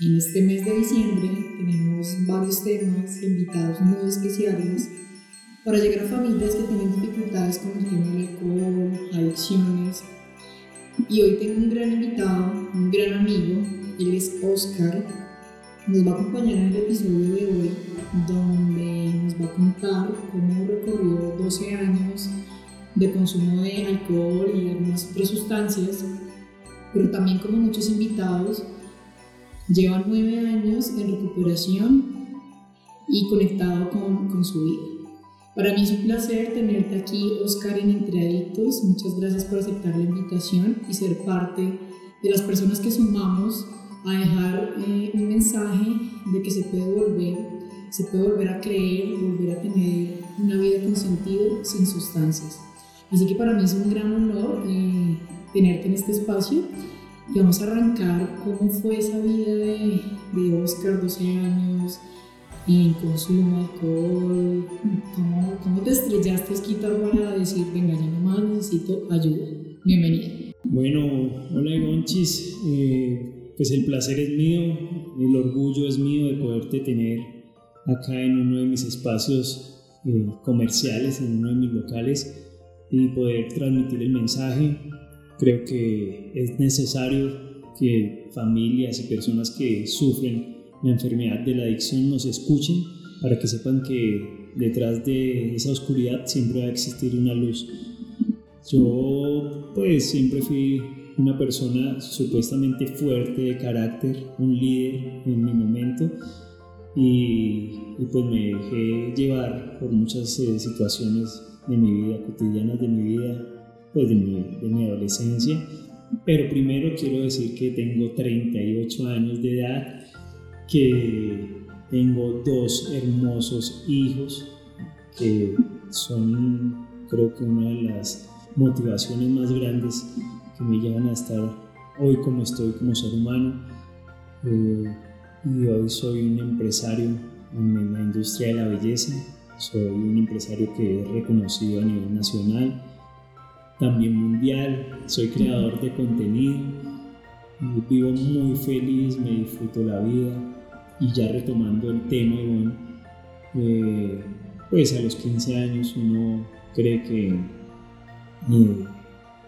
en este mes de diciembre tenemos varios temas, invitados muy especiales para llegar a familias que tienen dificultades con el tema del alcohol, adicciones. Y hoy tengo un gran invitado, un gran amigo, él es Oscar. Nos va a acompañar en el episodio de hoy, donde nos va a contar cómo recorrió 12 años de consumo de alcohol y algunas otras sustancias, pero también como muchos invitados, Lleva nueve años en recuperación y conectado con, con, su vida. Para mí es un placer tenerte aquí, Oscar, en Entre Adictos. Muchas gracias por aceptar la invitación y ser parte de las personas que sumamos a dejar eh, un mensaje de que se puede volver, se puede volver a creer, volver a tener una vida con sentido sin sustancias. Así que para mí es un gran honor eh, tenerte en este espacio y vamos a arrancar cómo fue esa vida de, de Oscar, 12 años, en consumo, alcohol, cómo, cómo te estrellaste, Esquita, para decir, venga, ya nomás necesito ayuda. Bienvenida. Bueno, hola Gonchis, eh, pues el placer es mío, el orgullo es mío de poderte tener acá en uno de mis espacios eh, comerciales, en uno de mis locales y poder transmitir el mensaje Creo que es necesario que familias y personas que sufren la enfermedad de la adicción nos escuchen para que sepan que detrás de esa oscuridad siempre va a existir una luz. Yo pues siempre fui una persona supuestamente fuerte de carácter, un líder en mi momento y, pues me dejé llevar por muchas eh, situaciones de mi vida, cotidianas de mi vida, pues de mi, de mi adolescencia. Pero primero quiero decir que tengo 38 años de edad, que tengo dos hermosos hijos, que son creo que una de las motivaciones más grandes que me llevan a estar hoy como estoy como ser humano. Eh, y hoy soy un empresario en la industria de la belleza, soy un empresario que es reconocido a nivel nacional también mundial, soy creador de contenido, vivo muy feliz, me disfruto la vida. Y ya retomando el tema, eh, pues a los 15 años uno cree que eh,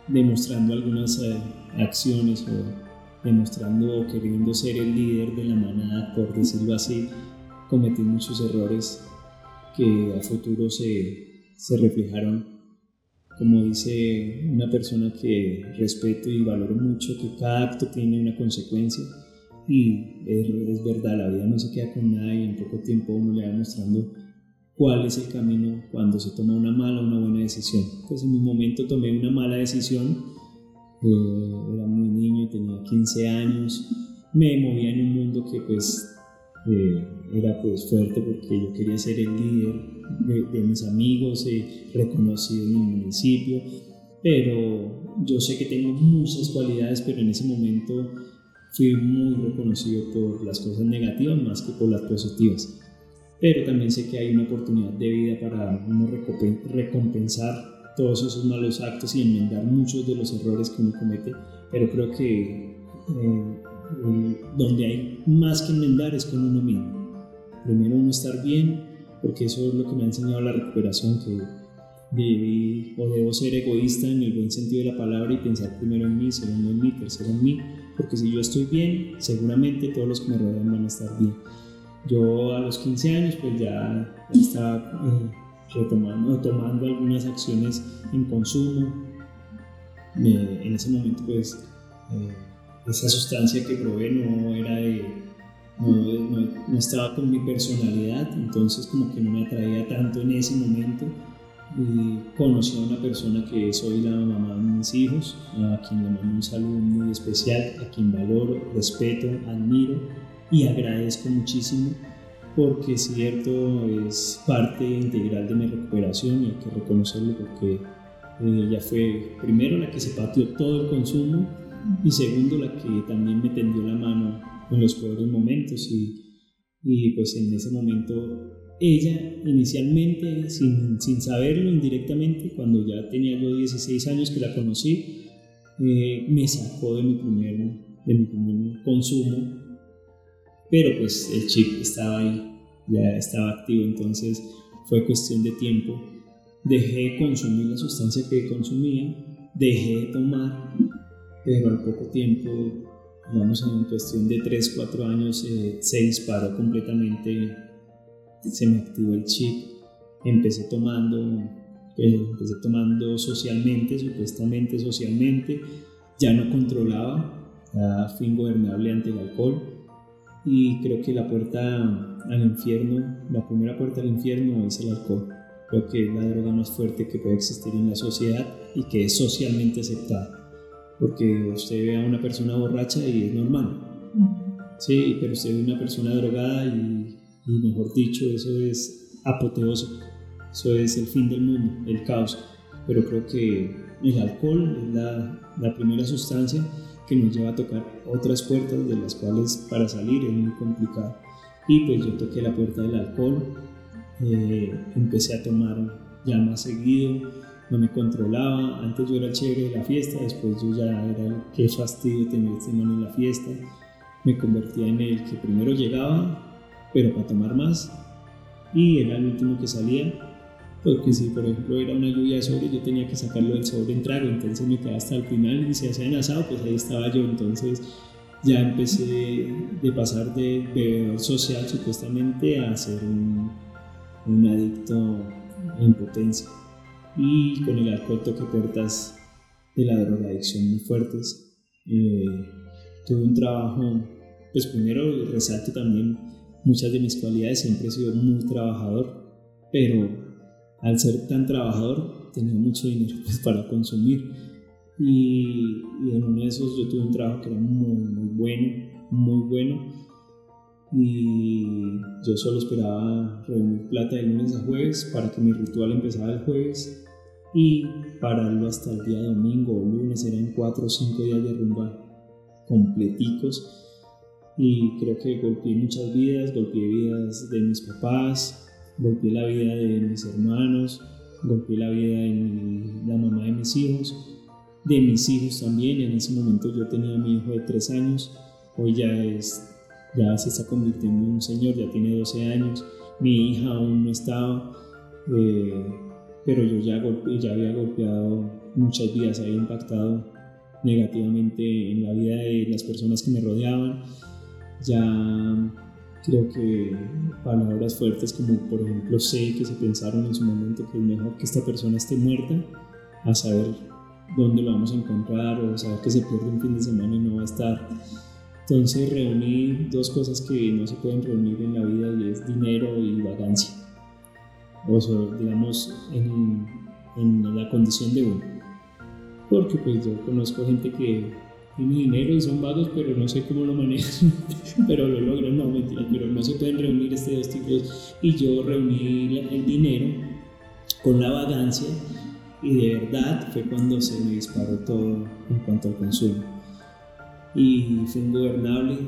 demostrando algunas eh, acciones o demostrando o queriendo ser el líder de la manada, por decirlo así, cometí muchos errores que a futuro se, se reflejaron como dice una persona que respeto y valoro mucho, que cada acto tiene una consecuencia y es, verdad, la vida no se queda con nada y en poco tiempo uno le va mostrando cuál es el camino cuando se toma una mala o una buena decisión. Pues en un momento tomé una mala decisión, eh, era muy niño, tenía 15 años, me movía en un mundo que pues eh, era pues fuerte porque yo quería ser el líder de, mis amigos, eh, reconocido en mi municipio, pero yo sé que tengo muchas cualidades, pero en ese momento fui muy reconocido por las cosas negativas más que por las positivas. Pero también sé que hay una oportunidad de vida para uno recompensar todos esos malos actos y enmendar muchos de los errores que uno comete, pero creo que eh, donde hay más que enmendar es con uno mismo. Primero uno estar bien, porque eso es lo que me ha enseñado la recuperación, que debí o debo ser egoísta en el buen sentido de la palabra y pensar primero en mí, segundo en mí, tercero en mí, porque si yo estoy bien, seguramente todos los que me rodean van a estar bien. Yo a los 15 años pues ya estaba eh, retomando, tomando algunas acciones en consumo. en ese momento pues eh, esa sustancia que probé no era de, no, no, estaba con mi personalidad, entonces como que no me atraía tanto en ese momento. Y conocí a una persona que soy la mamá de mis hijos, a quien le mando un saludo muy especial, a quien valoro, respeto, admiro y agradezco muchísimo porque es cierto, es parte integral de mi recuperación y hay que reconocerlo porque ella fue primero la que se pateó todo el consumo y segundo la que también me tendió la mano en los peores momentos. Y, y pues en ese momento ella inicialmente sin, sin, saberlo indirectamente cuando ya tenía yo 16 años que la conocí eh, me sacó de mi primer de mi primer consumo. Pero pues el chip estaba ahí, ya estaba activo, entonces fue cuestión de tiempo. Dejé de consumir la sustancia que consumía, dejé de tomar, pero al poco tiempo, vamos en cuestión de 3, 4 años, eh, se disparó completamente, se me activó el chip, empecé tomando, eh, empecé tomando socialmente, supuestamente socialmente, ya no controlaba, ya fui ingobernable ante el alcohol y creo que la puerta al infierno, la primera puerta al infierno es el alcohol. Creo que es la droga más fuerte que puede existir en la sociedad y que es socialmente aceptada. Porque usted ve a una persona borracha y es normal. Sí, pero usted ve a una persona drogada y, mejor dicho, eso es apoteoso. Eso es el fin del mundo, el caos. Pero creo que el alcohol es la, la primera sustancia que nos lleva a tocar otras puertas de las cuales para salir es muy complicado. Y pues yo toqué la puerta del alcohol, eh, empecé a tomar ya más seguido, no me controlaba, antes yo era chévere de la fiesta, después yo ya era el que fastidio tener este man en la fiesta, me convertía en el que primero llegaba, pero para tomar más, y era el último que salía, porque si por ejemplo era una lluvia de sobre, yo tenía que sacarlo del sobre en trago, entonces me quedaba hasta el final y si hacían asado, pues ahí estaba yo, entonces ya empecé de pasar de bebedor social supuestamente a ser un, un adicto en potencia. Y con el alcohol toqué puertas de la drogadicción muy fuertes. Eh, tuve un trabajo, pues primero resalto también muchas de mis cualidades, siempre he sido muy trabajador, pero al ser tan trabajador tenía mucho dinero pues, para consumir y, en uno de esos yo tuve un trabajo que era muy, muy bueno, muy bueno y yo solo esperaba reunir plata de lunes a jueves para que mi ritual empezara el jueves y pararlo hasta el día domingo o lunes, eran cuatro o cinco días de rumba completicos y creo que golpeé muchas vidas, golpeé vidas de mis papás, golpeé la vida de mis hermanos, golpeé la vida de la mamá de mis hijos, de mis hijos también. En ese momento yo tenía a mi hijo de 3 años, hoy ya, es, ya se está convirtiendo en un señor, ya tiene 12 años. Mi hija aún no estaba, eh, pero yo ya, ya había golpeado muchas vidas, había impactado negativamente en la vida de las personas que me rodeaban. Ya Creo que palabras fuertes como por ejemplo sé que se pensaron en su momento que es mejor que esta persona esté muerta a saber dónde lo vamos a encontrar o saber que se pierde un fin de semana y no va a estar. Entonces reuní dos cosas que no se pueden reunir en la vida y es dinero y vagancia. O digamos, en, en la condición de uno. Porque pues yo conozco gente que tiene dinero y son vagos, pero no sé cómo lo manejan, pero lo logran, no mentira, pero no se pueden reunir este dos tipos. Y yo reuní el dinero con la vagancia y de verdad fue cuando se me disparó todo en cuanto al consumo. Y fui ingobernable,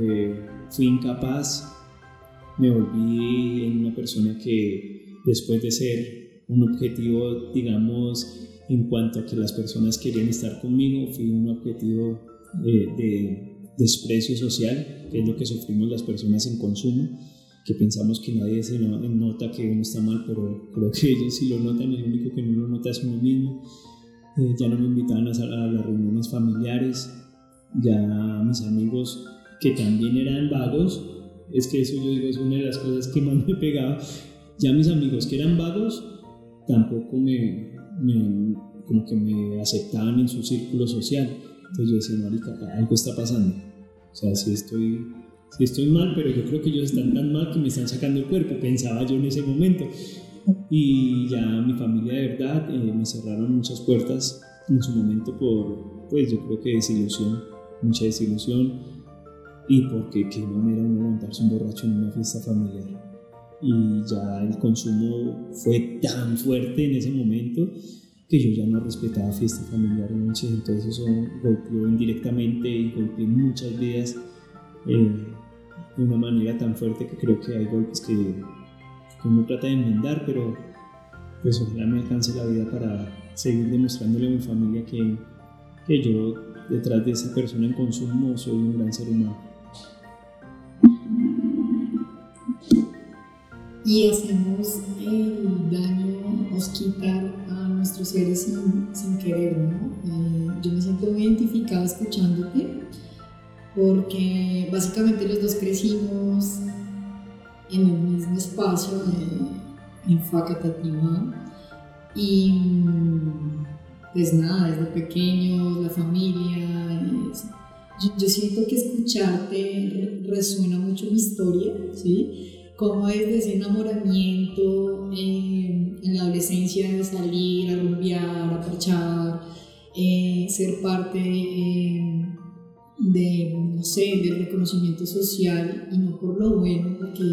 eh, fui incapaz, me volví una persona que después de ser un objetivo, digamos, en cuanto a que las personas querían estar conmigo, fui un objetivo de, desprecio social, que es lo que sufrimos las personas en consumo, que pensamos que nadie se nota que uno está mal, pero creo que ellos sí lo notan, el único que no lo nota es uno mismo. Eh, ya no me invitaban a, a las reuniones familiares, ya mis amigos que también eran vagos, es que eso yo digo es una de las cosas que más me pegaba. Ya mis amigos que eran vagos tampoco me, como que me aceptaban en su círculo social. Entonces yo decía, marica, algo está pasando. O sea, si estoy, si estoy mal, pero yo creo que ellos están tan mal que me están sacando el cuerpo, pensaba yo en ese momento. Y ya mi familia de verdad eh, me cerraron muchas puertas en su momento por, pues yo creo que desilusión, mucha desilusión y porque qué manera uno montarse un borracho en una fiesta familiar. Y ya el consumo fue tan fuerte en ese momento que yo ya no respetaba fiesta familiar mucho, entonces eso golpeó indirectamente y golpeó muchas vidas eh, de una manera tan fuerte que creo que hay golpes que, que uno trata de enmendar, pero pues ojalá me alcance la vida para seguir demostrándole a mi familia que, que yo detrás de esa persona en consumo soy un gran ser humano. Y hacemos el daño, quitar a nuestros seres sin, querer, ¿no? Eh, yo me siento muy identificada escuchándote porque básicamente los dos crecimos en el mismo espacio en Facatativa y pues nada, desde pequeños, la familia, yo, yo, siento que escucharte resuena mucho mi historia, ¿sí? Cómo desde ese enamoramiento eh, en la adolescencia salir a rumbear, a parchar, eh, ser parte eh, de, no sé, del reconocimiento social y no por lo bueno, porque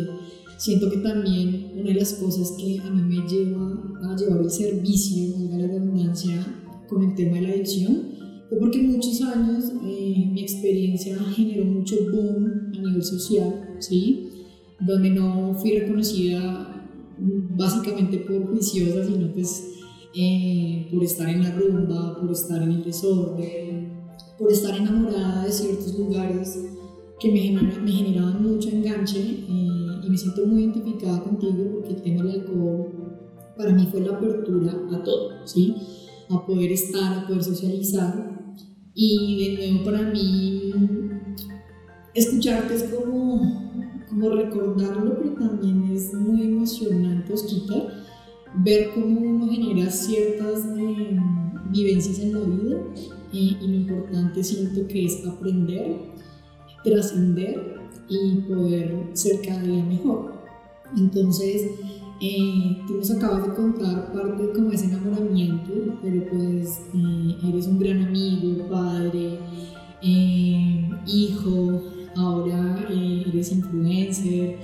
siento que también una de las cosas que a mí me lleva a llevar el servicio, valga la redundancia, con el tema de la adicción, fue porque muchos años mi experiencia generó mucho boom a nivel social, ¿sí? Donde no fui reconocida básicamente por juiciosa, sino pues eh, por estar en la rumba, por estar en el desorden, por estar enamorada de ciertos lugares que me, me generaban mucho enganche eh, y me siento muy identificada contigo porque el tema del alcohol para mí fue la apertura a todo, ¿sí? A poder estar, a poder socializar y de nuevo para mí escucharte es como como recordarlo, pero también es muy emocionante, Osquita, ver cómo uno genera ciertas eh, vivencias en la vida y lo importante siento que es aprender, trascender y poder ser cada día mejor. Entonces, eh, tú nos acabas de contar parte de como ese enamoramiento, pero pues eh, eres un gran amigo, padre, hijo, eh, eres influencer,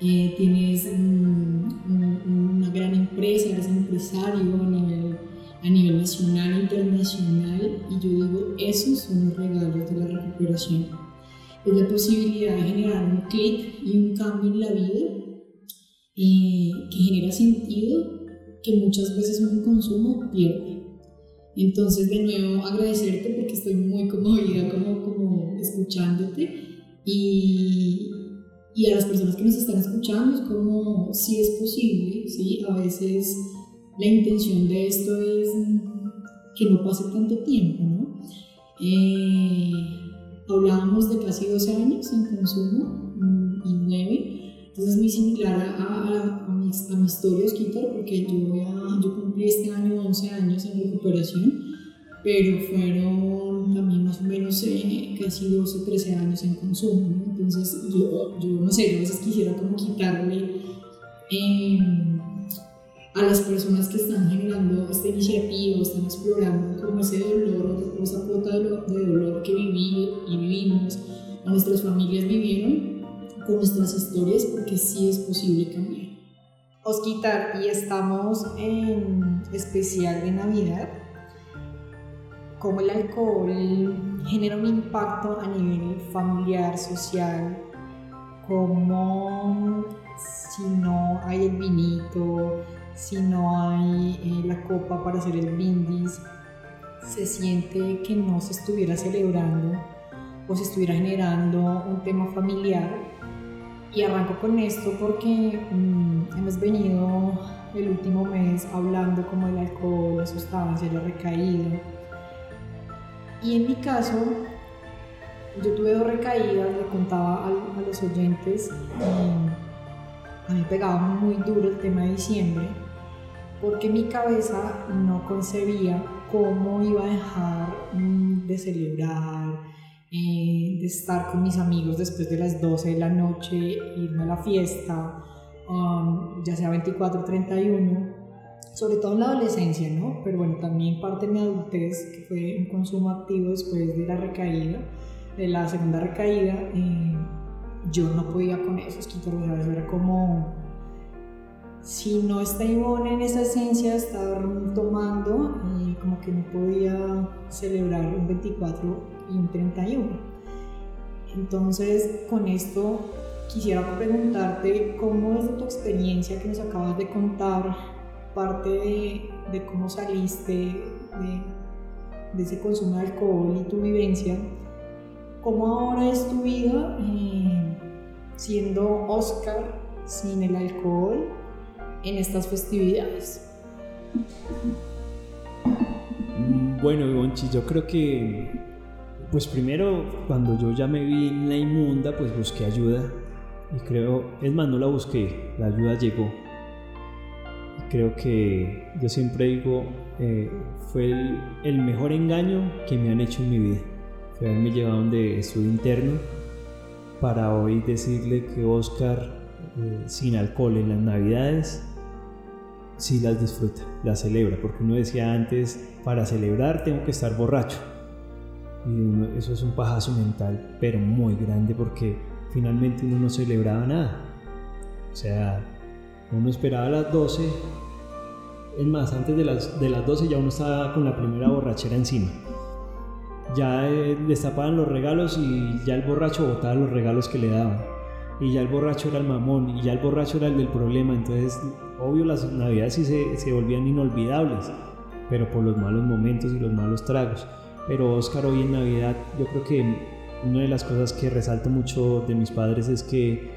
eh, tienes una gran empresa, eres empresario a nivel, a nivel nacional e internacional y yo digo, esos son los regalos de la recuperación. Es la posibilidad de generar un clic y un cambio en la vida eh, que genera sentido que muchas veces un consumo pierde. Entonces, de nuevo, agradecerte porque estoy muy conmovida como, como escuchándote y, y a las personas que nos están escuchando es como si es posible, ¿sí? A veces la intención de esto es que no pase tanto tiempo, ¿no? Eh, hablábamos de casi 12 años en consumo mm, y 9, entonces es muy similar a, a, mi, a mi, historia, Osquitar, porque yo, yo cumplí este año 11 años en recuperación, pero fueron también más o menos eh, casi 12, 13 años en consumo. Entonces, yo, yo, no sé, a veces quisiera como quitarle em, a las personas que están generando esta iniciativa, están explorando como ese dolor, esa cuota de dolor, que viví y vivimos, o nuestras familias vivieron, con nuestras historias, porque sí es posible cambiar. Osquitar, y estamos en especial de Navidad cómo el alcohol genera un impacto a nivel familiar, social, cómo si no hay el vinito, si no hay eh, la copa para hacer el brindis, se siente que no se estuviera celebrando o se estuviera generando un tema familiar. Y arranco con esto porque mm, hemos venido el último mes hablando como el alcohol, la sustancia, la recaída y en mi caso, yo tuve dos recaídas, le contaba a, los oyentes, a mí pegaba muy duro el tema de diciembre porque mi cabeza no concebía cómo iba a dejar mm, de celebrar, eh, de estar con mis amigos después de las 12 de la noche, irme a la fiesta, um, ya sea 24 o 31, sobre todo en la adolescencia, ¿no? Pero bueno, también parte de mi adultez, que fue un consumo activo después de la recaída, de la segunda recaída, eh, yo no podía con eso, es que era como si no está en esa esencia estar tomando, y como que no podía celebrar un 24 y un 31. Entonces, con esto quisiera preguntarte cómo es tu experiencia que nos acabas de contar, parte de, cómo saliste de, ese consumo de alcohol y tu vivencia, cómo ahora es tu vida eh, siendo Oscar sin el alcohol en estas festividades? Bueno, Ivonchi, yo creo que, pues primero, cuando yo ya me vi en la inmunda, pues busqué ayuda. Y creo, es más, no la busqué, la ayuda llegó. Creo que yo siempre digo, eh, fue el, mejor engaño que me han hecho en mi vida. Fue haberme llevado donde estuve interno para hoy decirle que Oscar, eh, sin alcohol en las navidades, sí las disfruta, las celebra, porque uno decía antes, para celebrar tengo que estar borracho. Y eso es un pajazo mental, pero muy grande, porque finalmente uno no celebraba nada. O sea, uno esperaba a las 12, es más, antes de las, de las 12 ya uno estaba con la primera borrachera encima. Ya eh, destapaban los regalos y ya el borracho botaba los regalos que le daban y ya el borracho era el mamón y ya el borracho era el del problema. Entonces, obvio, las navidades sí se, se volvían inolvidables, pero por los malos momentos y los malos tragos. Pero Oscar, hoy en Navidad, yo creo que una de las cosas que resalto mucho de mis padres es que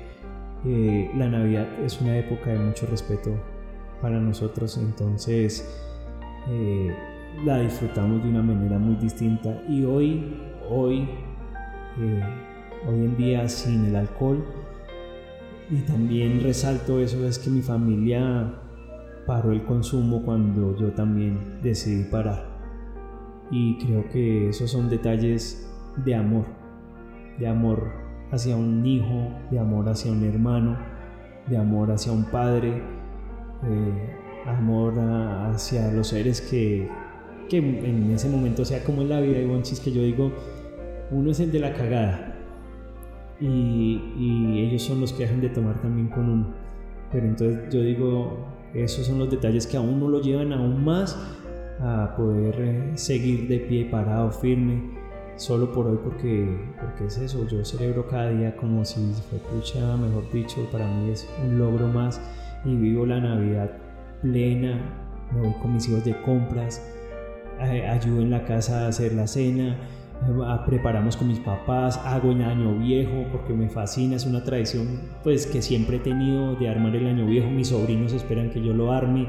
eh, la Navidad es una época de mucho respeto para nosotros, entonces eh, la disfrutamos de una manera muy distinta. Y hoy, hoy, eh, hoy en día sin el alcohol, y también resalto eso, es que mi familia paró el consumo cuando yo también decidí parar. Y creo que esos son detalles de amor, de amor hacia un hijo, de amor hacia un hermano, de amor hacia un padre, eh, amor hacia los seres que, que en ese momento, sea como en la vida, de Bonchis, que yo digo, uno es el de la cagada, y, ellos son los que dejan de tomar también con uno. Pero entonces yo digo, esos son los detalles que a uno lo llevan aún más a poder eh, seguir de pie, parado, firme, solo por hoy, porque, porque es eso, yo celebro cada día como si fue pucha, mejor dicho, para mí es un logro más y vivo la Navidad plena, me voy con mis hijos de compras, eh, ayudo en la casa a hacer la cena, Ah, preparamos con mis papás, hago el año viejo porque me fascina, es una tradición pues que siempre he tenido de armar el año viejo, mis sobrinos esperan que yo lo arme,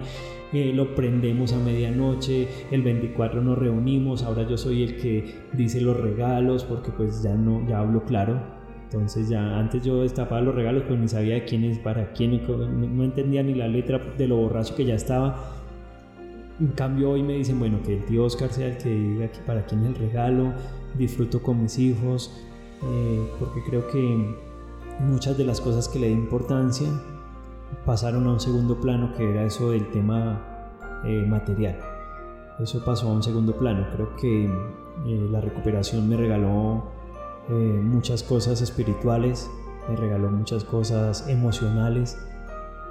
eh, lo prendemos a medianoche, el 24 nos reunimos, ahora yo soy el que dice los regalos porque pues ya no, ya hablo claro, entonces ya antes yo destapaba los regalos pero ni sabía de quién es, para quién, no entendía ni la letra de lo borracho que ya estaba en cambio hoy me dicen, bueno, que el tío Oscar sea el que diga para quién es el regalo, disfruto con mis hijos, eh, porque creo que muchas de las cosas que le di importancia pasaron a un segundo plano, que era eso del tema eh, material. Eso pasó a un segundo plano. Creo que eh, la recuperación me regaló muchas cosas espirituales, me regaló muchas cosas emocionales.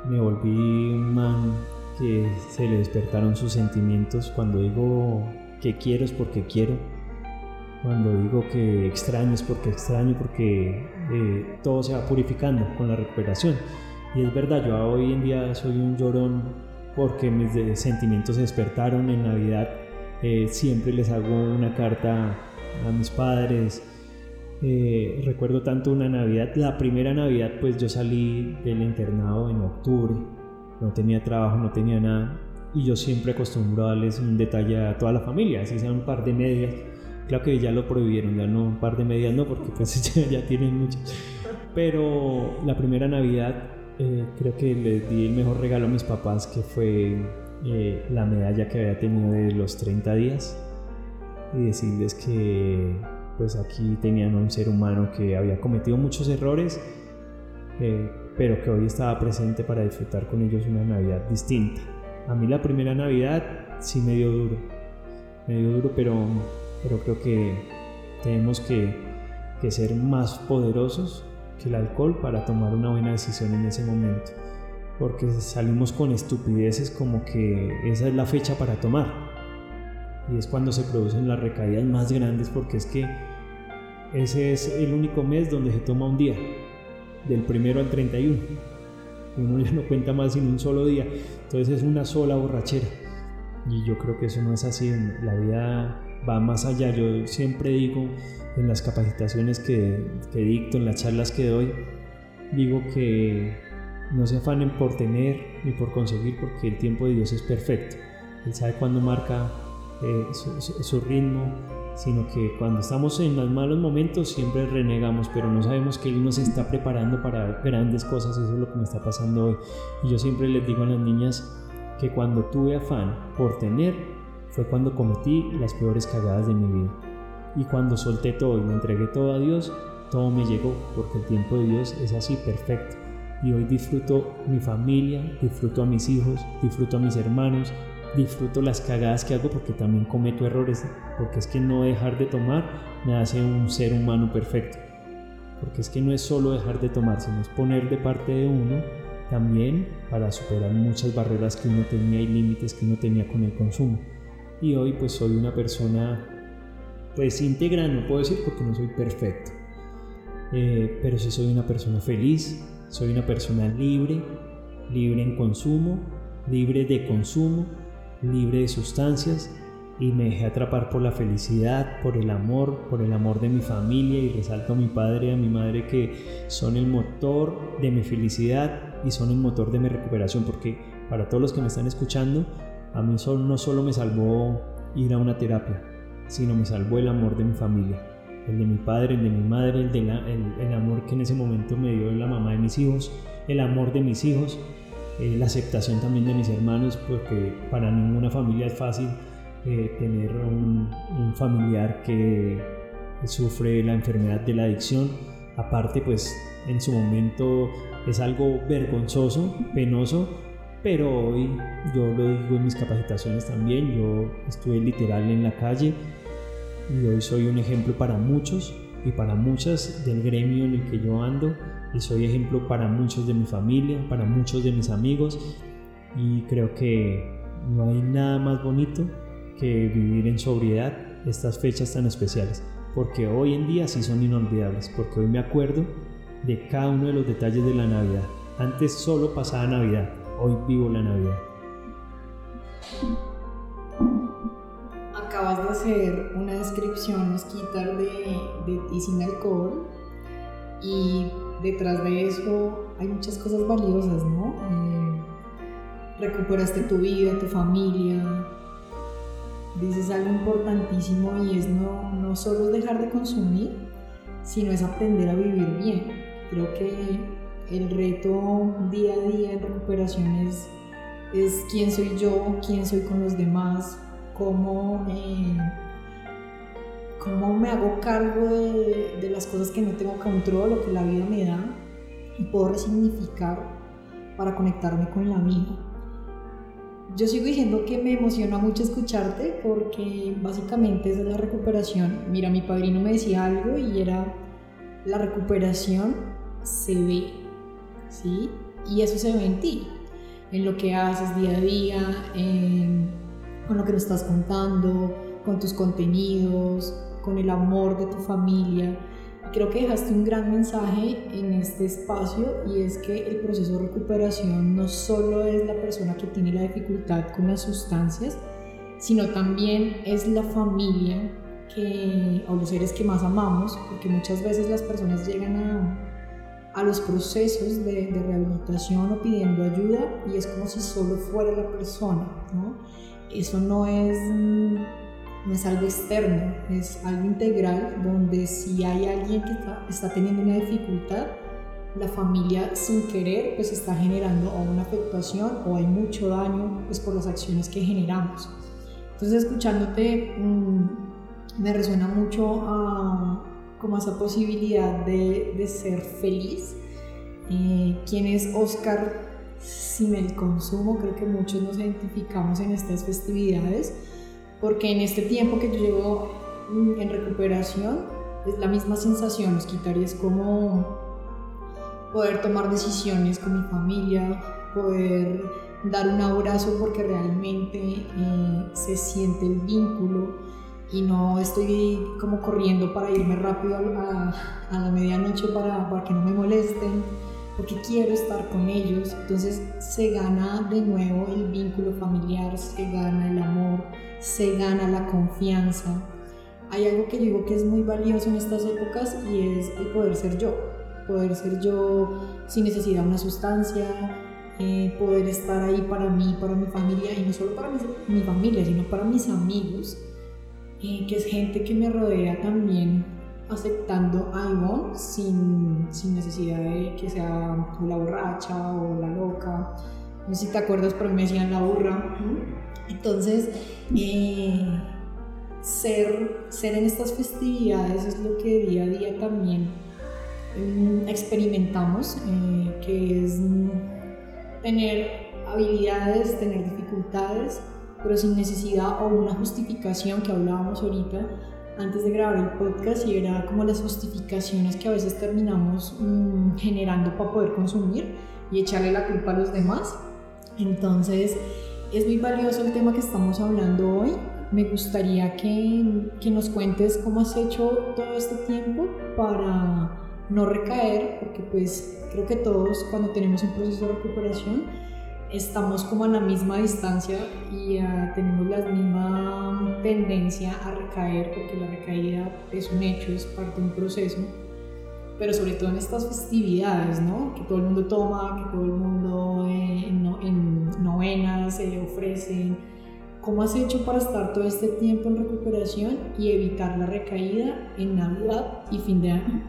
Me volví un man que se le despertaron sus sentimientos. Cuando digo que quiero es porque quiero. Cuando digo que extraño es porque extraño, porque eh, todo se va purificando con la recuperación. Y es verdad, yo hoy en día soy un llorón porque mis sentimientos se despertaron en Navidad. Eh, siempre les hago una carta a mis padres. Eh, recuerdo tanto una Navidad, la primera Navidad pues yo salí del internado en octubre no tenía trabajo, no tenía nada. Y yo siempre acostumbro a darles un detalle a toda la familia, así sea un par de medias. Claro que ya lo prohibieron, ya no un par de medias no, porque pues ya, ya tienen muchas. pero la primera Navidad eh, creo que les di el mejor regalo a mis papás, que fue eh, la medalla que había tenido de los 30 días y decirles que pues aquí tenían un ser humano que había cometido muchos errores, eh, pero que hoy estaba presente para disfrutar con ellos una Navidad distinta. A mí la primera Navidad sí me dio duro, me dio duro, pero, pero creo que tenemos que, que ser más poderosos que el alcohol para tomar una buena decisión en ese momento. Porque salimos con estupideces como que esa es la fecha para tomar. Y es cuando se producen las recaídas más grandes porque es que ese es el único mes donde se toma un día, del primero al 31. Uno ya no cuenta más en un solo día. Entonces es una sola borrachera. Y yo creo que eso no es así. La vida va más allá. Yo siempre digo en las capacitaciones que, que dicto, en las charlas que doy, digo que no se afanen por tener ni por conseguir porque el tiempo de Dios es perfecto. Él sabe cuándo marca eh, su, ritmo, sino que cuando estamos en los malos momentos siempre renegamos, pero no sabemos que Él nos está preparando para grandes cosas. Eso es lo que me está pasando hoy. Y yo siempre les digo a las niñas que cuando tuve afán por tener, fue cuando cometí las peores cagadas de mi vida. Y cuando solté todo y me entregué todo a Dios, todo me llegó, porque el tiempo de Dios es así, perfecto. Y hoy disfruto mi familia, disfruto a mis hijos, disfruto a mis hermanos, disfruto las cagadas que hago porque también cometo errores, porque es que no dejar de tomar me hace un ser humano perfecto. Porque es que no es solo dejar de tomar, sino es poner de parte de uno también para superar muchas barreras que uno tenía y límites que uno tenía con el consumo. Y hoy pues soy una persona pues íntegra, no puedo decir porque no soy perfecto, eh, pero sí soy una persona feliz, soy una persona libre, libre en consumo, libre de consumo, libre de sustancias y me dejé atrapar por la felicidad, por el amor, por el amor de mi familia y resalto a mi padre y a mi madre que son el motor de mi felicidad y son el motor de mi recuperación porque para todos los que me están escuchando, a mí no solo me salvó ir a una terapia, sino me salvó el amor de mi familia, el de mi padre, el de mi madre, el, de el, amor que en ese momento me dio la mamá de mis hijos, el amor de mis hijos, eh, la aceptación también de mis hermanos, porque para ninguna familia es fácil eh, tener un, un, familiar que sufre la enfermedad de la adicción. Aparte, pues en su momento es algo vergonzoso, penoso, pero hoy yo lo digo en mis capacitaciones también, yo estuve literal en la calle y hoy soy un ejemplo para muchos y para muchas del gremio en el que yo ando y soy ejemplo para muchos de mi familia, para muchos de mis amigos y creo que no hay nada más bonito que vivir en sobriedad estas fechas tan especiales, porque hoy en día sí son inolvidables, porque hoy me acuerdo de cada uno de los detalles de la Navidad. Antes solo pasaba Navidad, hoy vivo la Navidad. Acabas de hacer una descripción mosquita de, de ti sin alcohol y detrás de eso hay muchas cosas valiosas, ¿no? Eh, recuperaste tu vida, tu familia, dices algo importantísimo y es no, no solo dejar de consumir, sino es aprender a vivir bien. Creo que el reto día a día en recuperación es, es quién soy yo, quién soy con los demás, cómo, eh, cómo me hago cargo de, de las cosas que no tengo control o que la vida me da y puedo resignificar para conectarme con la vida yo sigo diciendo que me emociona mucho escucharte porque básicamente es la recuperación. Mira, mi padrino me decía algo y era la recuperación se ve, ¿sí? Y eso se ve en ti, en lo que haces día a día, con lo que nos estás contando, con tus contenidos, con el amor de tu familia creo que dejaste un gran mensaje en este espacio y es que el proceso de recuperación no solo es la persona que tiene la dificultad con las sustancias, sino también es la familia que, o los seres que más amamos, porque muchas veces las personas llegan a, a los procesos de, de, rehabilitación o pidiendo ayuda y es como si solo fuera la persona, ¿no? Eso no es no es algo externo, es algo integral donde si hay alguien que está, teniendo una dificultad, la familia sin querer pues está generando o una afectación o hay mucho daño pues por las acciones que generamos. Entonces escuchándote mm, me resuena mucho a, como esa posibilidad de, de ser feliz. Eh, ¿Quién es Oscar sin el consumo? Creo que muchos nos identificamos en estas festividades porque en este tiempo que yo llevo mm, en recuperación es la misma sensación, nos quitaría es como poder tomar decisiones con mi familia, poder dar un abrazo porque realmente eh, se siente el vínculo y no estoy como corriendo para irme rápido a, la medianoche para, para, que no me molesten, porque quiero estar con ellos. Entonces se gana de nuevo el vínculo familiar, se gana el amor, se gana la confianza. Hay algo que digo que es muy valioso en estas épocas y es el poder ser yo poder ser yo sin necesidad de una sustancia, eh, poder estar ahí para mí, para mi familia, y no solo para mi, familia, sino para mis amigos, eh, que es gente que me rodea también aceptando a Ivonne sin, sin, necesidad de que sea la borracha o la loca. No sé si te acuerdas, pero me decían la burra. Entonces, eh, ser, ser en estas festividades es lo que día a día también Mm, experimentamos, eh, que es mm, tener habilidades, tener dificultades, pero sin necesidad o una justificación que hablábamos ahorita antes de grabar el podcast y era como las justificaciones que a veces terminamos mm, generando para poder consumir y echarle la culpa a los demás. Entonces es muy valioso el tema que estamos hablando hoy. Me gustaría que, que nos cuentes cómo has hecho todo este tiempo para no recaer, porque pues creo que todos cuando tenemos un proceso de recuperación estamos como a la misma distancia y ah, tenemos la misma tendencia a recaer, porque la recaída es un hecho, es parte de un proceso, pero sobre todo en estas festividades, ¿no? Que todo el mundo toma, que todo el mundo eh, en, novenas se ofrecen. ¿Cómo has hecho para estar todo este tiempo en recuperación y evitar la recaída en Navidad y fin de año?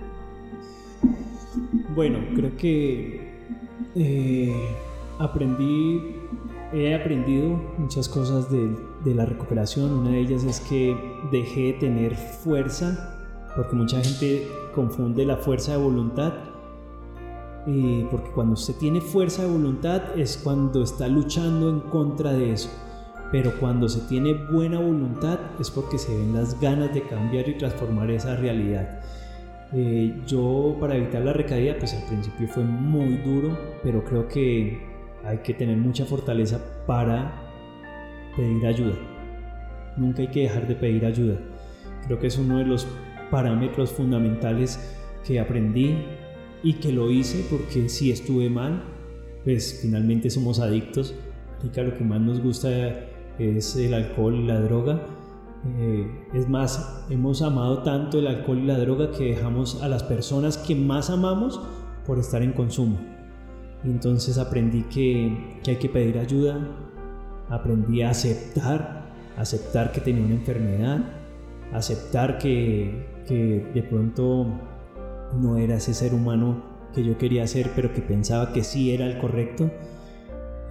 Bueno, creo que eh, aprendí, he aprendido muchas cosas de, la recuperación. Una de ellas es que dejé de tener fuerza, porque mucha gente confunde la fuerza de voluntad. porque cuando usted tiene fuerza de voluntad es cuando está luchando en contra de eso. Pero cuando se tiene buena voluntad es porque se ven las ganas de cambiar y transformar esa realidad. Eh, yo para evitar la recaída, pues al principio fue muy duro, pero creo que hay que tener mucha fortaleza para pedir ayuda. Nunca hay que dejar de pedir ayuda. Creo que es uno de los parámetros fundamentales que aprendí y que lo hice porque si estuve mal, pues finalmente somos adictos. Que lo que más nos gusta es el alcohol y la droga eh, es más, hemos amado tanto el alcohol y la droga que dejamos a las personas que más amamos por estar en consumo. Y entonces aprendí que, hay que pedir ayuda, aprendí a aceptar, aceptar que tenía una enfermedad, aceptar que, de pronto no era ese ser humano que yo quería ser, pero que pensaba que sí era el correcto.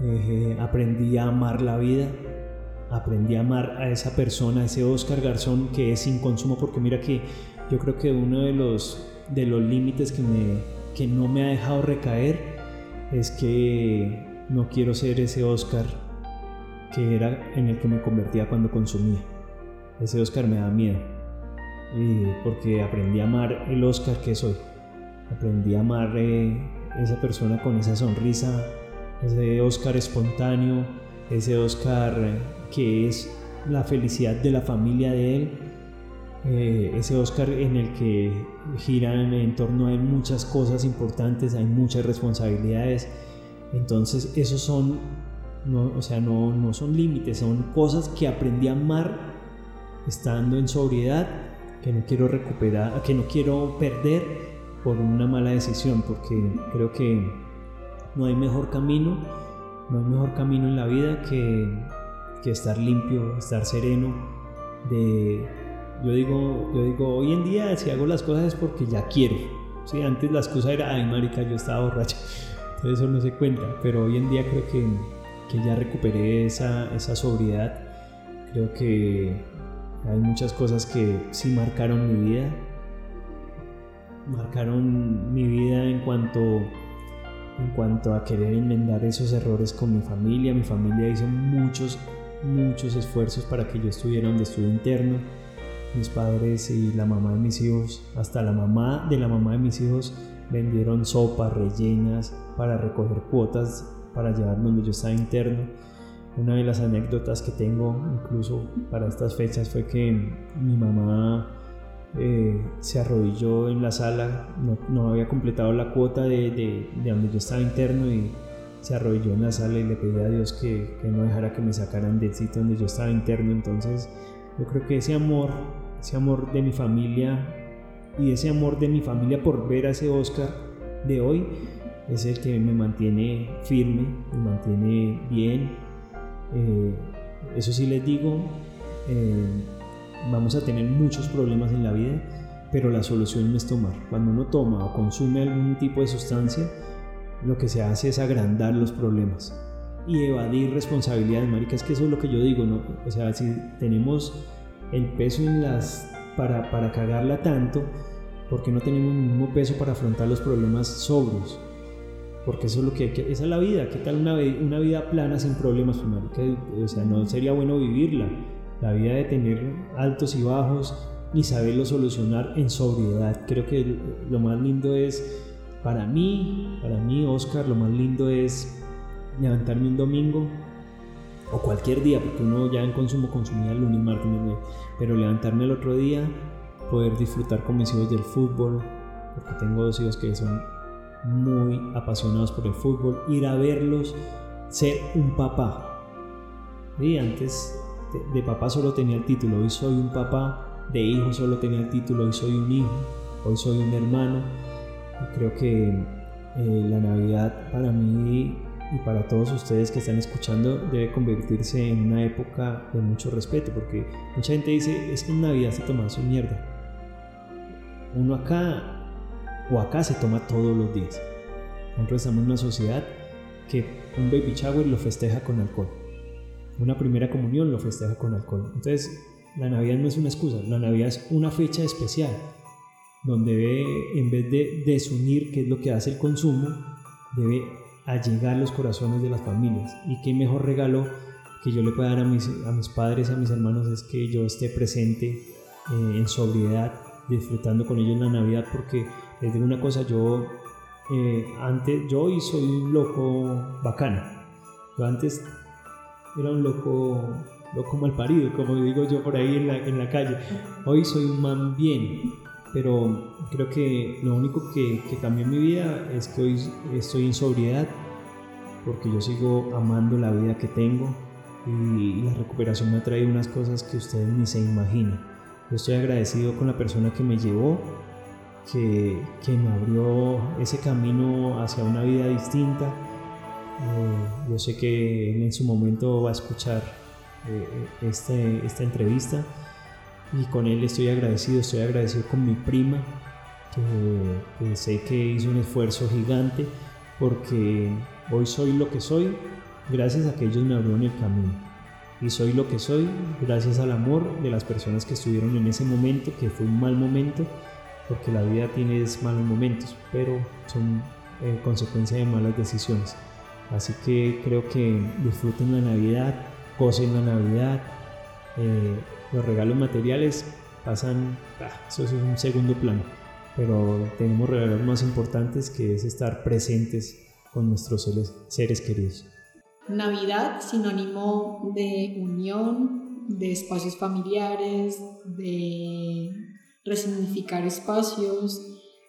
Eh, aprendí a amar la vida, aprendí a amar a esa persona, a ese Oscar Garzón que es sin consumo, porque mira que yo creo que uno de los, de los límites que, me, que no me ha dejado recaer es que no quiero ser ese Oscar que era en el que me convertía cuando consumía. Ese Oscar me da miedo, y porque aprendí a amar el Oscar que soy. Aprendí a amar eh, esa persona con esa sonrisa, ese Oscar espontáneo, ese Oscar que es la felicidad de la familia de él, eh, ese Oscar en el que giran en torno a muchas cosas importantes, hay muchas responsabilidades, entonces esos son, no, o sea, no, no son límites, son cosas que aprendí a amar estando en sobriedad, que no quiero recuperar, que no quiero perder por una mala decisión, porque creo que no hay mejor camino, no hay mejor camino en la vida que que estar limpio, estar sereno, de yo digo, yo digo, hoy en día si hago las cosas es porque ya quiero. ¿sí? Antes la excusa era, ay, marica, yo estaba borracho. Entonces eso no se cuenta. Pero hoy en día creo que, que ya recuperé esa, esa sobriedad. Creo que hay muchas cosas que sí marcaron mi vida. Marcaron mi vida en cuanto, en cuanto a querer enmendar esos errores con mi familia. Mi familia hizo muchos, muchos esfuerzos para que yo estuviera donde estuve interno mis padres y la mamá de mis hijos, hasta la mamá de la mamá de mis hijos, vendieron sopas rellenas para recoger cuotas para llevar donde yo estaba interno. Una de las anécdotas que tengo incluso para estas fechas fue que mi mamá eh, se arrodilló en la sala, no, había completado la cuota de, de, donde yo estaba interno y se arrodilló en la sala y le pedí a Dios que, que no dejara que me sacaran del sitio donde yo estaba interno. Entonces yo creo que ese amor ese amor de mi familia y ese amor de mi familia por ver a ese Oscar de hoy es el que me mantiene firme, me mantiene bien. Eh, eso sí les digo, eh, vamos a tener muchos problemas en la vida, pero la solución no es tomar. Cuando uno toma o consume algún tipo de sustancia, lo que se hace es agrandar los problemas y evadir responsabilidades, marica, es que eso es lo que yo digo, ¿no? O sea, si tenemos el peso en las para, para cagarla tanto porque no tenemos el mismo peso para afrontar los problemas sobrios. Porque eso es lo que, que esa es la vida qué tal una, vida plana sin problemas pues, o sea no sería bueno vivirla. La vida de tener altos y bajos y saberlo solucionar en sobriedad. Creo que lo más lindo es para mí para mí Oscar lo más lindo es levantarme un domingo o cualquier día, porque uno ya en consumo consumía el lunes, martes, pero levantarme el otro día, poder disfrutar con mis hijos del fútbol, porque tengo dos hijos que son muy apasionados por el fútbol, ir a verlos, ser un papá. Y antes de, papá solo tenía el título, hoy soy un papá, de hijo solo tenía el título, hoy soy un hijo, hoy soy un hermano. Creo que eh, la Navidad para mí y para todos ustedes que están escuchando debe convertirse en una época de mucho respeto porque mucha gente dice es que en Navidad se toma su mierda uno acá o acá se toma todos los días. Nosotros estamos en una sociedad que un baby shower lo festeja con alcohol. Una primera comunión lo festeja con alcohol. Entonces la Navidad no es una excusa la Navidad es una fecha especial donde en vez de desunir qué es lo que hace el consumo debe a llegar los corazones de las familias. Y qué mejor regalo que yo le pueda dar a mis, a mis padres, a mis hermanos, es que yo esté presente eh, en sobriedad, disfrutando con ellos la Navidad, porque les digo una cosa, yo eh, antes, yo hoy soy un loco bacano. Yo antes era un loco, loco mal parido, como digo yo por ahí en la, en la calle. Hoy soy un man bien, pero creo que lo único que, que, cambió mi vida es que hoy estoy en sobriedad porque yo sigo amando la vida que tengo y, la recuperación me ha traído unas cosas que ustedes ni se imaginan. Yo estoy agradecido con la persona que me llevó, que, que me abrió ese camino hacia una vida distinta. Eh, yo sé que en su momento va a escuchar eh, este, esta entrevista y con él estoy agradecido, estoy agradecido con mi prima, que, sé que hizo un esfuerzo gigante porque hoy soy lo que soy gracias a que ellos me abrieron el camino. Y soy lo que soy gracias al amor de las personas que estuvieron en ese momento, que fue un mal momento, porque la vida tiene malos momentos, pero son eh, consecuencia de malas decisiones. Así que creo que disfruten la Navidad, gocen la Navidad. Eh, los regalos materiales pasan, ah, eso es un segundo plano, pero tenemos regalos más importantes que es estar presentes con nuestros seres, queridos. Navidad, sinónimo de unión, de espacios familiares, de resignificar espacios,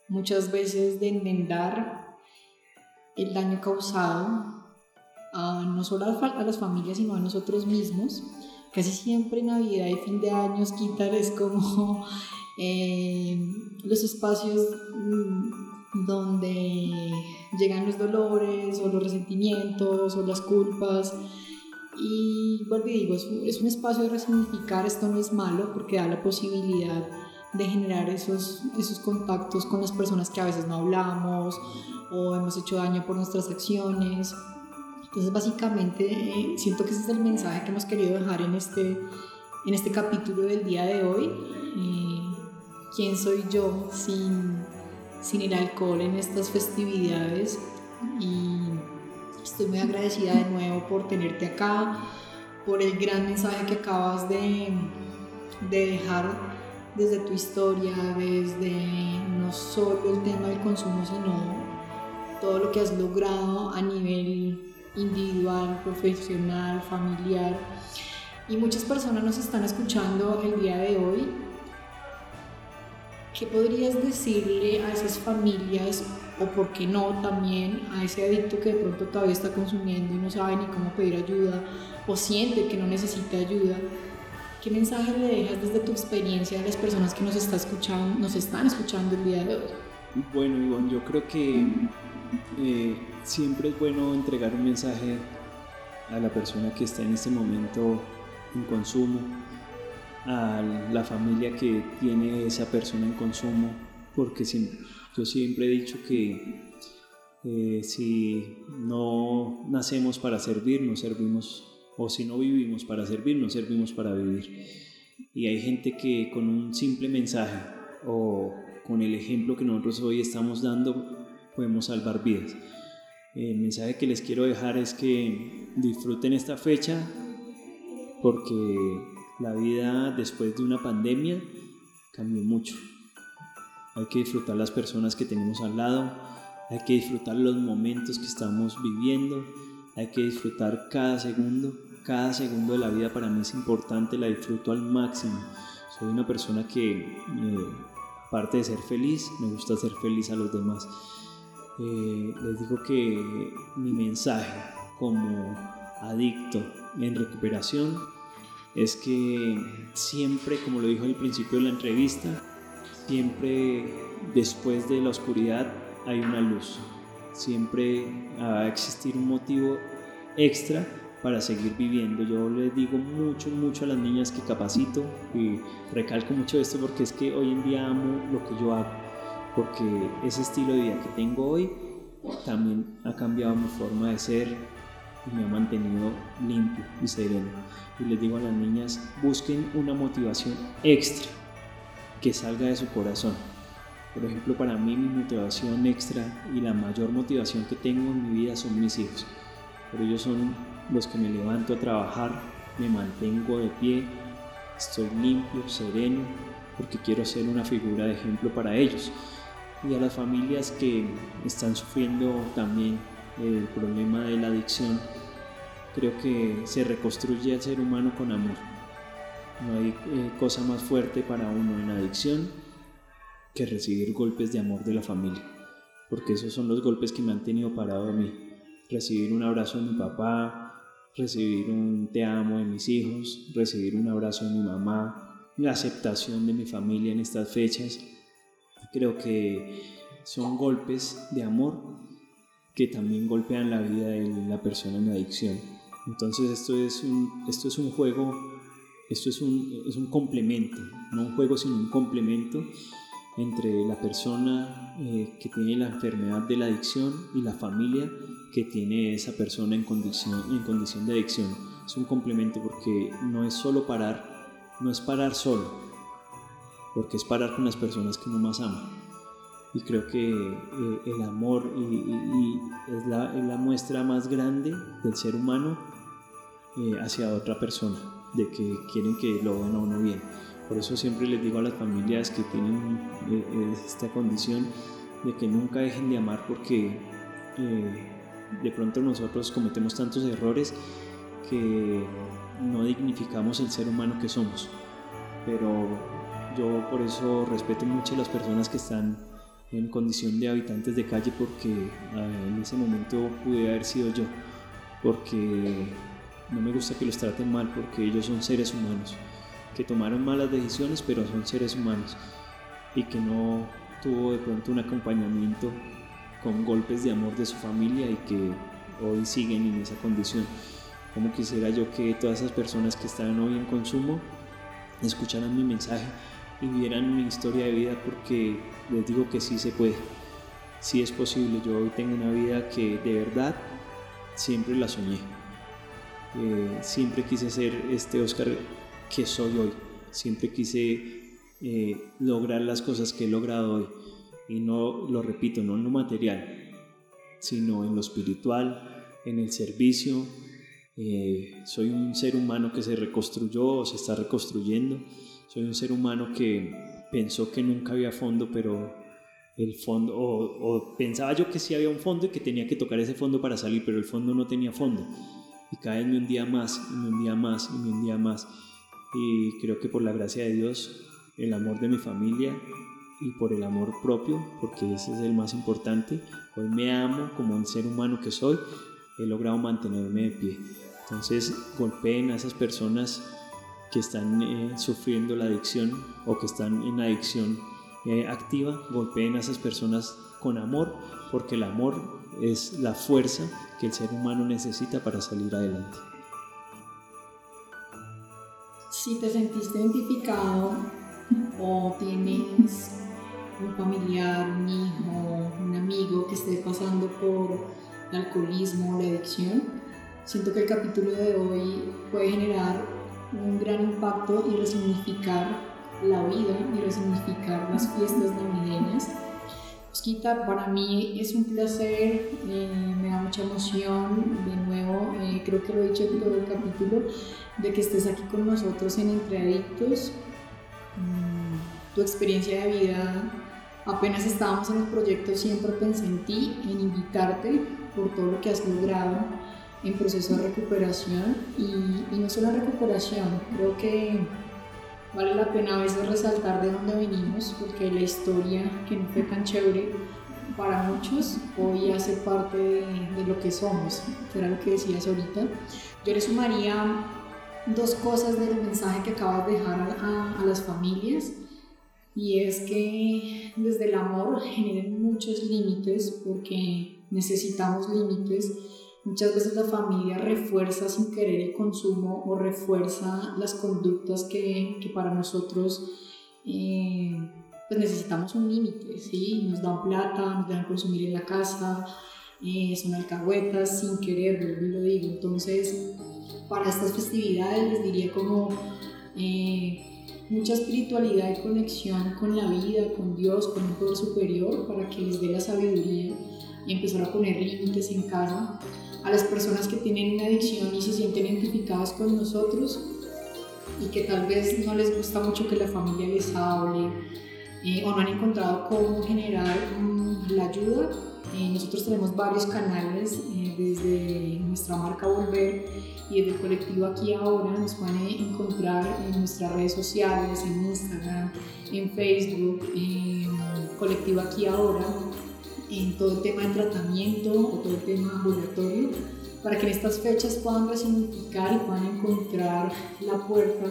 muchas veces de enmendar el daño causado no solo a las familias, sino a nosotros mismos casi siempre Navidad y fin de años quitar es como eh, los espacios mm, donde llegan los dolores o los resentimientos o las culpas. Y vuelvo y digo, es un, es un espacio de resignificar, esto no es malo porque da la posibilidad de generar esos, esos contactos con las personas que a veces no hablamos o hemos hecho daño por nuestras acciones. Entonces básicamente eh, siento que ese es el mensaje que hemos querido dejar en este, en este capítulo del día de hoy. Eh, ¿Quién soy yo sin, sin el alcohol en estas festividades? Y estoy muy agradecida de nuevo por tenerte acá, por el gran mensaje que acabas de, de dejar desde tu historia, desde no solo el tema del consumo, sino todo lo que has logrado a nivel individual, profesional, familiar. Y muchas personas nos están escuchando el día de hoy. ¿Qué podrías decirle a esas familias o por qué no también a ese adicto que de pronto todavía está consumiendo y no sabe ni cómo pedir ayuda o siente que no necesita ayuda? ¿Qué mensaje le dejas desde tu experiencia a las personas que nos, está escuchando, nos están escuchando el día de hoy? Bueno, Ivonne, yo creo que eh, siempre es bueno entregar un mensaje a la persona que está en este momento en consumo, a la familia que tiene esa persona en consumo, porque yo siempre he dicho que eh, si no nacemos para servir, no servimos o si no vivimos para servir, no servimos para vivir. Y hay gente que con un simple mensaje o con el ejemplo que nosotros hoy estamos dando podemos salvar vidas. El mensaje que les quiero dejar es que disfruten esta fecha porque la vida después de una pandemia cambió mucho. Hay que disfrutar las personas que tenemos al lado, hay que disfrutar los momentos que estamos viviendo, hay que disfrutar cada segundo cada segundo de la vida para mí es importante, la disfruto al máximo. Soy una persona que, eh, aparte de ser feliz, me gusta ser feliz a los demás. Eh, les digo que mi mensaje como adicto en recuperación es que siempre, como lo dijo al principio de la entrevista, siempre después de la oscuridad hay una luz. Siempre va a existir un motivo extra para seguir viviendo. Yo les digo mucho, mucho a las niñas que capacito y recalco mucho esto porque es que hoy en día amo lo que yo hago, porque ese estilo de vida que tengo hoy también ha cambiado mi forma de ser y me ha mantenido limpio y sereno. Y les digo a las niñas, busquen una motivación extra que salga de su corazón. Por ejemplo, para mí mi motivación extra y la mayor motivación que tengo en mi vida son mis hijos. Pero ellos son los que me levanto a trabajar, me mantengo de pie, estoy limpio, sereno, porque quiero ser una figura de ejemplo para ellos. Y a las familias que están sufriendo también el problema de la adicción, creo que se reconstruye al ser humano con amor. No hay eh, cosa más fuerte para uno en adicción que recibir golpes de amor de la familia, porque esos son los golpes que me han tenido parado a mí. Recibir un abrazo de mi papá, recibir un te amo de mis hijos, recibir un abrazo de mi mamá, la aceptación de mi familia en estas fechas. Creo que son golpes de amor que también golpean la vida de la persona en adicción. Entonces esto es un, esto es un juego, esto es un, es un complemento, no un juego sino un complemento entre la persona eh, que tiene la enfermedad de la adicción y la familia que tiene esa persona en condición, en condición de adicción. Es un complemento porque no es solo parar, no es parar solo, porque es parar con las personas que uno más ama. Y creo que eh, el amor es, la, la, muestra más grande del ser humano eh, hacia otra persona, de que quieren que lo vean a uno bien. Por eso siempre les digo a las familias que tienen eh, esta condición de que nunca dejen de amar porque eh, de pronto nosotros cometemos tantos errores que no dignificamos el ser humano que somos. Pero yo por eso respeto mucho a las personas que están en condición de habitantes de calle porque en ese momento pude haber sido yo. Porque no me gusta que los traten mal porque ellos son seres humanos que tomaron malas decisiones, pero son seres humanos y que no tuvo de pronto un acompañamiento con golpes de amor de su familia y que hoy siguen en esa condición. Como quisiera yo que todas esas personas que están hoy en consumo escucharan mi mensaje y vieran mi historia de vida porque les digo que sí se puede, sí es posible. Yo hoy tengo una vida que de verdad siempre la soñé. Eh, siempre quise ser este Oscar que soy hoy. Siempre quise eh, lograr las cosas que he logrado hoy. Y no, lo repito, no en lo material, sino en lo espiritual, en el servicio. Eh, soy un ser humano que se reconstruyó o se está reconstruyendo. Soy un ser humano que pensó que nunca había fondo, pero el fondo, o, pensaba yo que sí había un fondo y que tenía que tocar ese fondo para salir, pero el fondo no tenía fondo. Y cada vez me hundía más, y me hundía más, y me hundía más. Y creo que por la gracia de Dios, el amor de mi familia y por el amor propio, porque ese es el más importante, hoy me amo como un ser humano que soy, he logrado mantenerme de pie. Entonces golpeen a esas personas que están eh, sufriendo la adicción o que están en adicción eh, activa, golpeen a esas personas con amor, porque el amor es la fuerza que el ser humano necesita para salir adelante. Si te sentiste identificado o tienes un familiar, un hijo, un amigo que esté pasando por el alcoholismo o la adicción, siento que el capítulo de hoy puede generar un gran impacto y resignificar la vida y resignificar las fiestas navideñas. Osquita, para mí es un placer, eh, me da mucha emoción, de nuevo, eh, creo que lo he dicho en todo el capítulo, de que estés aquí con nosotros en Entre Adictos. Mm, tu experiencia de vida, apenas estábamos en los proyectos, siempre pensé en ti, en invitarte por todo lo que has logrado en proceso de recuperación y, y no solo recuperación, creo que vale la pena a veces resaltar de dónde venimos, porque la historia que no fue tan chévere para muchos hoy hace parte de, lo que somos, que era lo que decías ahorita. Yo le sumaría dos cosas del mensaje que acabas de dejar a, a las familias y es que desde el amor generen muchos límites porque necesitamos límites Muchas veces la familia refuerza sin querer el consumo o refuerza las conductas que, que para nosotros eh, pues necesitamos un límite, ¿sí? Nos dan plata, nos dejan consumir en la casa, eh, son alcahuetas sin querer, lo digo. Entonces, para estas festividades les diría como eh, mucha espiritualidad y conexión con la vida, con Dios, con un poder superior, para que les dé la sabiduría y empezar a poner límites en casa a las personas que tienen una adicción y se sienten identificadas con nosotros y que tal vez no les gusta mucho que la familia les hable eh, o no han encontrado cómo generar mm, la ayuda. Eh, nosotros tenemos varios canales eh, desde nuestra marca Volver y desde el colectivo Aquí Ahora. Nos pueden encontrar en nuestras redes sociales, en Instagram, en Facebook, colectivo Aquí Ahora en todo el tema de tratamiento o todo el tema ambulatorio, para que en estas fechas puedan resignificar y puedan encontrar la puerta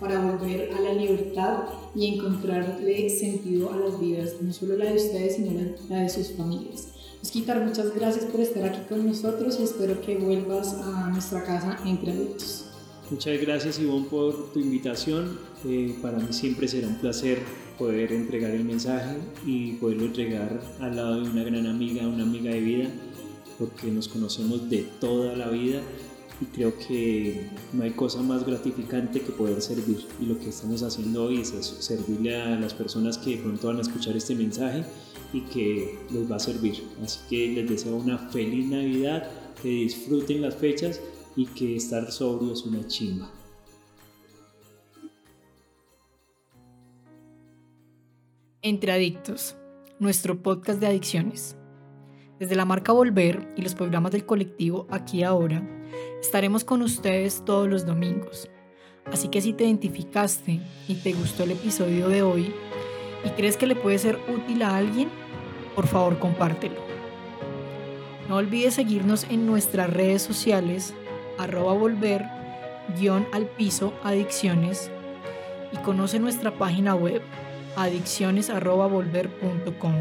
para volver a la libertad y encontrarle sentido a las vidas, no solo la de ustedes, sino la, de sus familias. Osquitar, muchas gracias por estar aquí con nosotros y espero que vuelvas a nuestra casa entre adultos. Muchas gracias Ivonne por tu invitación. Eh, para mí siempre será un placer poder entregar el mensaje y poderlo entregar al lado de una gran amiga, una amiga de vida, porque nos conocemos de toda la vida y creo que no hay cosa más gratificante que poder servir y lo que estamos haciendo hoy es servirle a las personas que pronto van a escuchar este mensaje y que les va a servir. Así que les deseo una feliz Navidad, que disfruten las fechas y que estar sobrio es una chimba. Entre Adictos, nuestro podcast de adicciones. Desde la marca Volver y los programas del colectivo Aquí Ahora, estaremos con ustedes todos los domingos. Así que si te identificaste y te gustó el episodio de hoy y crees que le puede ser útil a alguien, por favor compártelo. No olvides seguirnos en nuestras redes sociales arroba volver guion al piso adicciones y conoce nuestra página web adicciones.volver.com.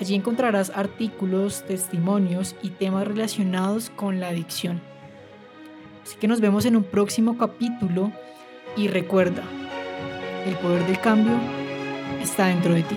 Allí encontrarás artículos, testimonios y temas relacionados con la adicción. Así que nos vemos en un próximo capítulo y recuerda, El poder del cambio está dentro de ti.